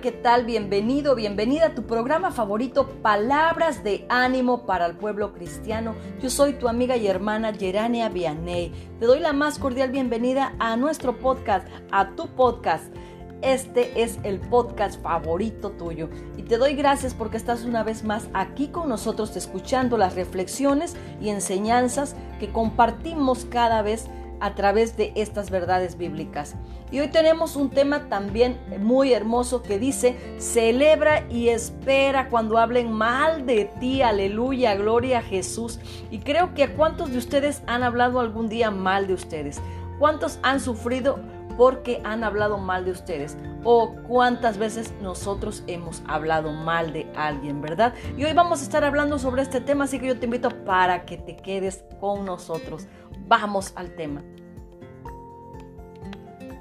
¿qué tal? Bienvenido, bienvenida a tu programa favorito, Palabras de Ánimo para el Pueblo Cristiano. Yo soy tu amiga y hermana Gerania Vianney. Te doy la más cordial bienvenida a nuestro podcast, a tu podcast. Este es el podcast favorito tuyo y te doy gracias porque estás una vez más aquí con nosotros escuchando las reflexiones y enseñanzas que compartimos cada vez a través de estas verdades bíblicas. Y hoy tenemos un tema también muy hermoso que dice, celebra y espera cuando hablen mal de ti, aleluya, gloria a Jesús. Y creo que a cuántos de ustedes han hablado algún día mal de ustedes, cuántos han sufrido porque han hablado mal de ustedes o cuántas veces nosotros hemos hablado mal de alguien, ¿verdad? Y hoy vamos a estar hablando sobre este tema, así que yo te invito para que te quedes con nosotros. Vamos al tema.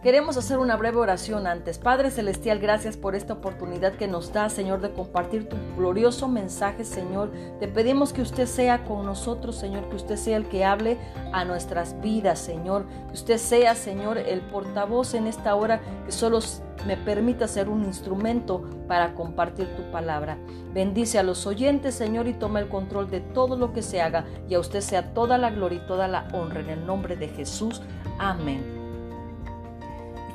Queremos hacer una breve oración antes. Padre Celestial, gracias por esta oportunidad que nos da, Señor, de compartir tu glorioso mensaje, Señor. Te pedimos que usted sea con nosotros, Señor, que usted sea el que hable a nuestras vidas, Señor. Que usted sea, Señor, el portavoz en esta hora, que solo me permita ser un instrumento para compartir tu palabra. Bendice a los oyentes, Señor, y toma el control de todo lo que se haga, y a usted sea toda la gloria y toda la honra en el nombre de Jesús. Amén.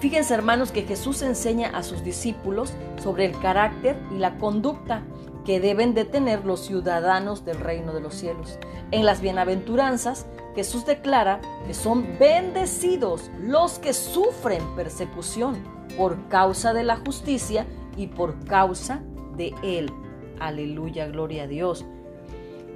Fíjense hermanos que Jesús enseña a sus discípulos sobre el carácter y la conducta que deben de tener los ciudadanos del reino de los cielos. En las bienaventuranzas, Jesús declara que son bendecidos los que sufren persecución por causa de la justicia y por causa de Él. Aleluya, gloria a Dios.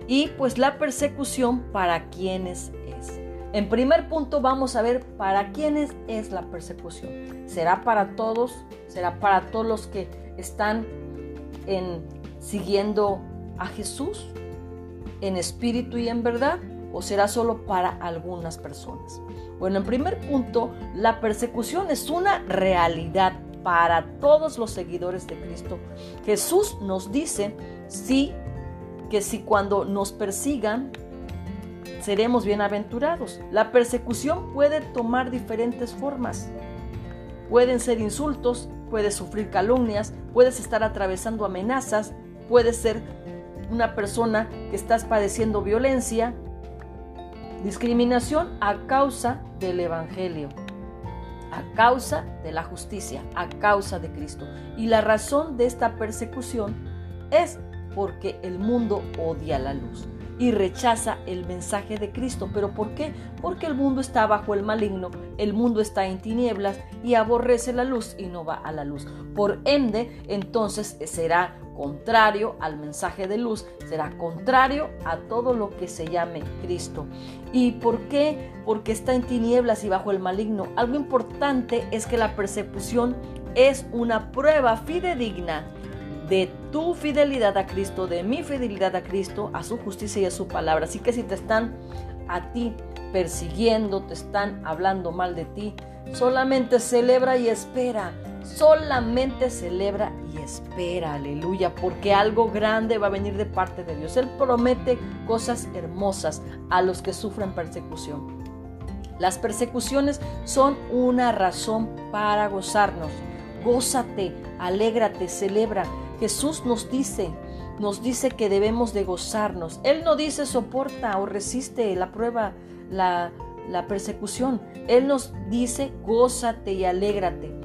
Y pues la persecución para quienes es. En primer punto vamos a ver para quiénes es la persecución. ¿Será para todos? ¿Será para todos los que están en, siguiendo a Jesús en espíritu y en verdad? ¿O será solo para algunas personas? Bueno, en primer punto, la persecución es una realidad para todos los seguidores de Cristo. Jesús nos dice, sí, que si cuando nos persigan, seremos bienaventurados. La persecución puede tomar diferentes formas. Pueden ser insultos, puedes sufrir calumnias, puedes estar atravesando amenazas, puedes ser una persona que estás padeciendo violencia, discriminación a causa del Evangelio, a causa de la justicia, a causa de Cristo. Y la razón de esta persecución es porque el mundo odia la luz y rechaza el mensaje de Cristo. ¿Pero por qué? Porque el mundo está bajo el maligno, el mundo está en tinieblas y aborrece la luz y no va a la luz. Por ende, entonces será contrario al mensaje de luz, será contrario a todo lo que se llame Cristo. ¿Y por qué? Porque está en tinieblas y bajo el maligno. Algo importante es que la persecución es una prueba fidedigna de tu fidelidad a Cristo, de mi fidelidad a Cristo, a su justicia y a su palabra. Así que si te están a ti persiguiendo, te están hablando mal de ti, solamente celebra y espera. Solamente celebra y espera, aleluya, porque algo grande va a venir de parte de Dios. Él promete cosas hermosas a los que sufren persecución. Las persecuciones son una razón para gozarnos. Gózate, alégrate, celebra. Jesús nos dice, nos dice que debemos de gozarnos. Él no dice soporta o resiste la prueba, la, la persecución. Él nos dice gózate y alégrate.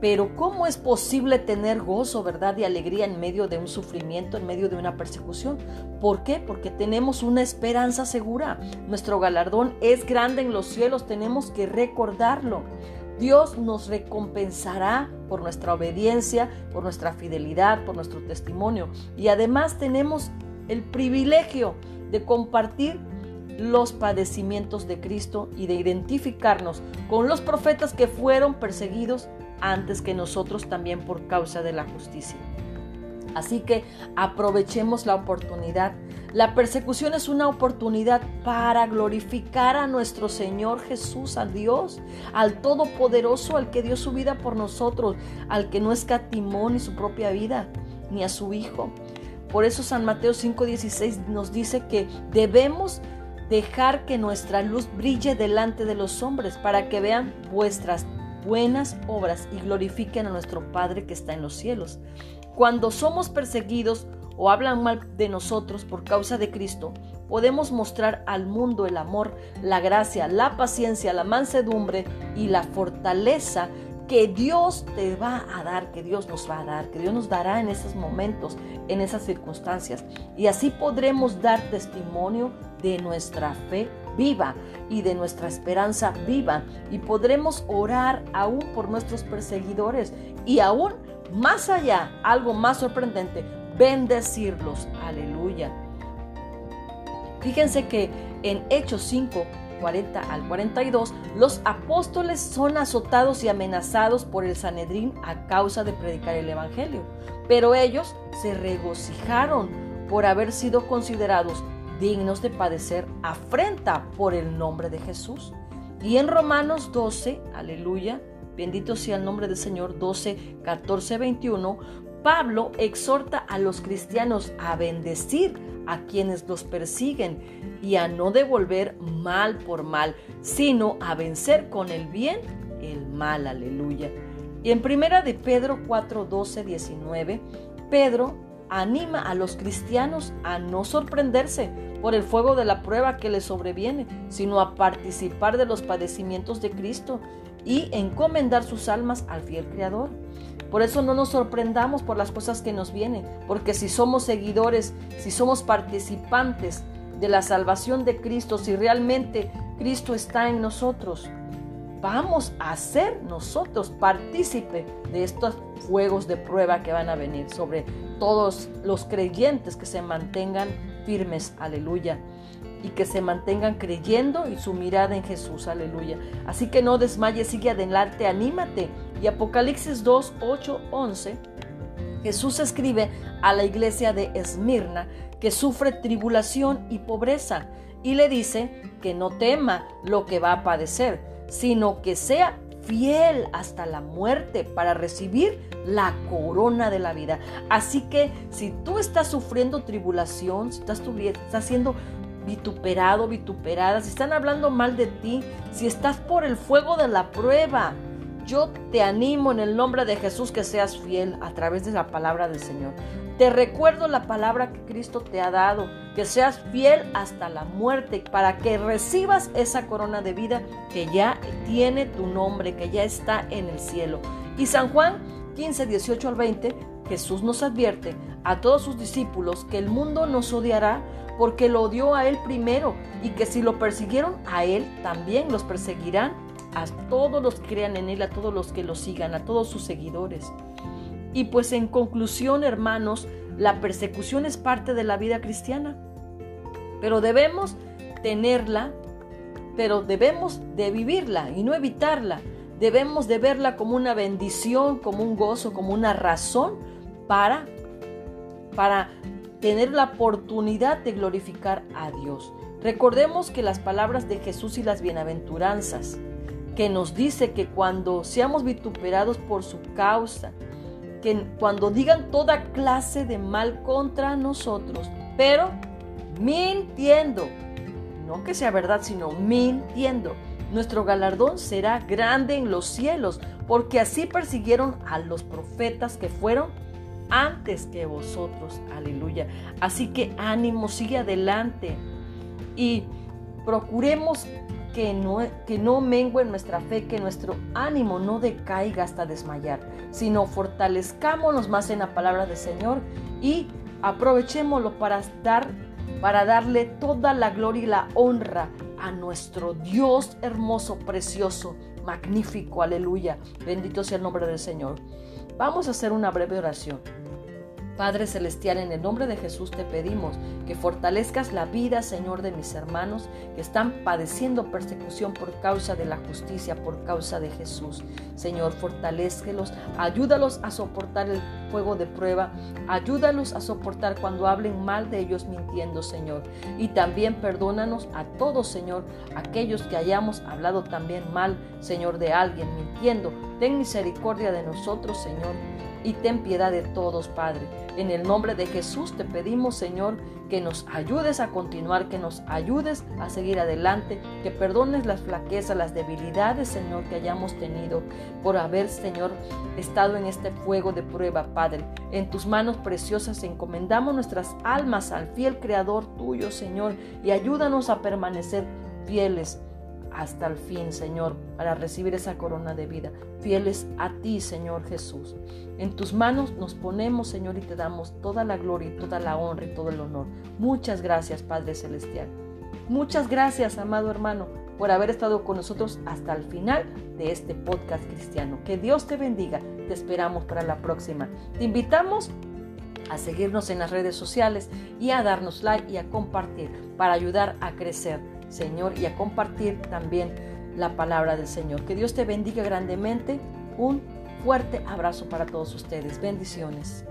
Pero ¿cómo es posible tener gozo, verdad y alegría en medio de un sufrimiento, en medio de una persecución? ¿Por qué? Porque tenemos una esperanza segura. Nuestro galardón es grande en los cielos, tenemos que recordarlo. Dios nos recompensará por nuestra obediencia, por nuestra fidelidad, por nuestro testimonio. Y además tenemos el privilegio de compartir los padecimientos de Cristo y de identificarnos con los profetas que fueron perseguidos antes que nosotros también por causa de la justicia. Así que aprovechemos la oportunidad. La persecución es una oportunidad para glorificar a nuestro Señor Jesús, a Dios, al Todopoderoso, al que dio su vida por nosotros, al que no escatimó ni su propia vida, ni a su Hijo. Por eso San Mateo 5:16 nos dice que debemos dejar que nuestra luz brille delante de los hombres para que vean vuestras buenas obras y glorifiquen a nuestro Padre que está en los cielos. Cuando somos perseguidos o hablan mal de nosotros por causa de Cristo, podemos mostrar al mundo el amor, la gracia, la paciencia, la mansedumbre y la fortaleza que Dios te va a dar, que Dios nos va a dar, que Dios nos dará en esos momentos, en esas circunstancias. Y así podremos dar testimonio de nuestra fe viva y de nuestra esperanza viva. Y podremos orar aún por nuestros perseguidores y aún más allá, algo más sorprendente, bendecirlos. Aleluya. Fíjense que en Hechos 5, 40 al 42, los apóstoles son azotados y amenazados por el Sanedrín a causa de predicar el Evangelio, pero ellos se regocijaron por haber sido considerados dignos de padecer afrenta por el nombre de Jesús. Y en Romanos 12, aleluya, bendito sea el nombre del Señor, 12, 14, 21, Pablo exhorta a los cristianos a bendecir a quienes los persiguen y a no devolver mal por mal, sino a vencer con el bien el mal, aleluya. Y en primera de Pedro 4, 12, 19, Pedro anima a los cristianos a no sorprenderse por el fuego de la prueba que les sobreviene, sino a participar de los padecimientos de Cristo y encomendar sus almas al fiel Creador. Por eso no nos sorprendamos por las cosas que nos vienen, porque si somos seguidores, si somos participantes de la salvación de Cristo, si realmente Cristo está en nosotros, vamos a ser nosotros partícipe de estos fuegos de prueba que van a venir sobre todos los creyentes que se mantengan firmes, aleluya y que se mantengan creyendo y su mirada en Jesús, aleluya. Así que no desmayes, sigue adelante, anímate. Y Apocalipsis 2, 8, 11, Jesús escribe a la iglesia de Esmirna que sufre tribulación y pobreza y le dice que no tema lo que va a padecer, sino que sea fiel hasta la muerte para recibir la corona de la vida. Así que si tú estás sufriendo tribulación, si estás, estás siendo vituperado, vituperada, si están hablando mal de ti, si estás por el fuego de la prueba, yo te animo en el nombre de Jesús que seas fiel a través de la palabra del Señor. Te recuerdo la palabra que Cristo te ha dado, que seas fiel hasta la muerte para que recibas esa corona de vida que ya tiene tu nombre, que ya está en el cielo. Y San Juan 15, 18 al 20, Jesús nos advierte a todos sus discípulos que el mundo nos odiará porque lo odió a él primero y que si lo persiguieron a él, también los perseguirán a todos los que crean en él, a todos los que lo sigan, a todos sus seguidores. Y pues en conclusión, hermanos, la persecución es parte de la vida cristiana, pero debemos tenerla, pero debemos de vivirla y no evitarla. Debemos de verla como una bendición, como un gozo, como una razón para para tener la oportunidad de glorificar a Dios. Recordemos que las palabras de Jesús y las bienaventuranzas, que nos dice que cuando seamos vituperados por su causa, que cuando digan toda clase de mal contra nosotros, pero mintiendo, no que sea verdad, sino mintiendo, nuestro galardón será grande en los cielos, porque así persiguieron a los profetas que fueron antes que vosotros. Aleluya. Así que ánimo, sigue adelante y procuremos que no, que no mengue nuestra fe, que nuestro ánimo no decaiga hasta desmayar, sino fortalezcámonos más en la palabra del Señor y aprovechémoslo para dar para darle toda la gloria y la honra a nuestro Dios hermoso, precioso, magnífico, aleluya. Bendito sea el nombre del Señor. Vamos a hacer una breve oración. Padre Celestial, en el nombre de Jesús te pedimos que fortalezcas la vida, Señor, de mis hermanos que están padeciendo persecución por causa de la justicia, por causa de Jesús. Señor, fortalezquelos, ayúdalos a soportar el fuego de prueba, ayúdalos a soportar cuando hablen mal de ellos mintiendo, Señor. Y también perdónanos a todos, Señor, aquellos que hayamos hablado también mal, Señor, de alguien mintiendo Ten misericordia de nosotros, Señor, y ten piedad de todos, Padre. En el nombre de Jesús te pedimos, Señor, que nos ayudes a continuar, que nos ayudes a seguir adelante, que perdones las flaquezas, las debilidades, Señor, que hayamos tenido por haber, Señor, estado en este fuego de prueba, Padre. En tus manos preciosas encomendamos nuestras almas al fiel Creador tuyo, Señor, y ayúdanos a permanecer fieles hasta el fin, Señor, para recibir esa corona de vida. Fieles a ti, Señor Jesús. En tus manos nos ponemos, Señor, y te damos toda la gloria y toda la honra y todo el honor. Muchas gracias, Padre Celestial. Muchas gracias, amado hermano, por haber estado con nosotros hasta el final de este podcast cristiano. Que Dios te bendiga. Te esperamos para la próxima. Te invitamos a seguirnos en las redes sociales y a darnos like y a compartir para ayudar a crecer Señor, y a compartir también la palabra del Señor. Que Dios te bendiga grandemente. Un fuerte abrazo para todos ustedes. Bendiciones.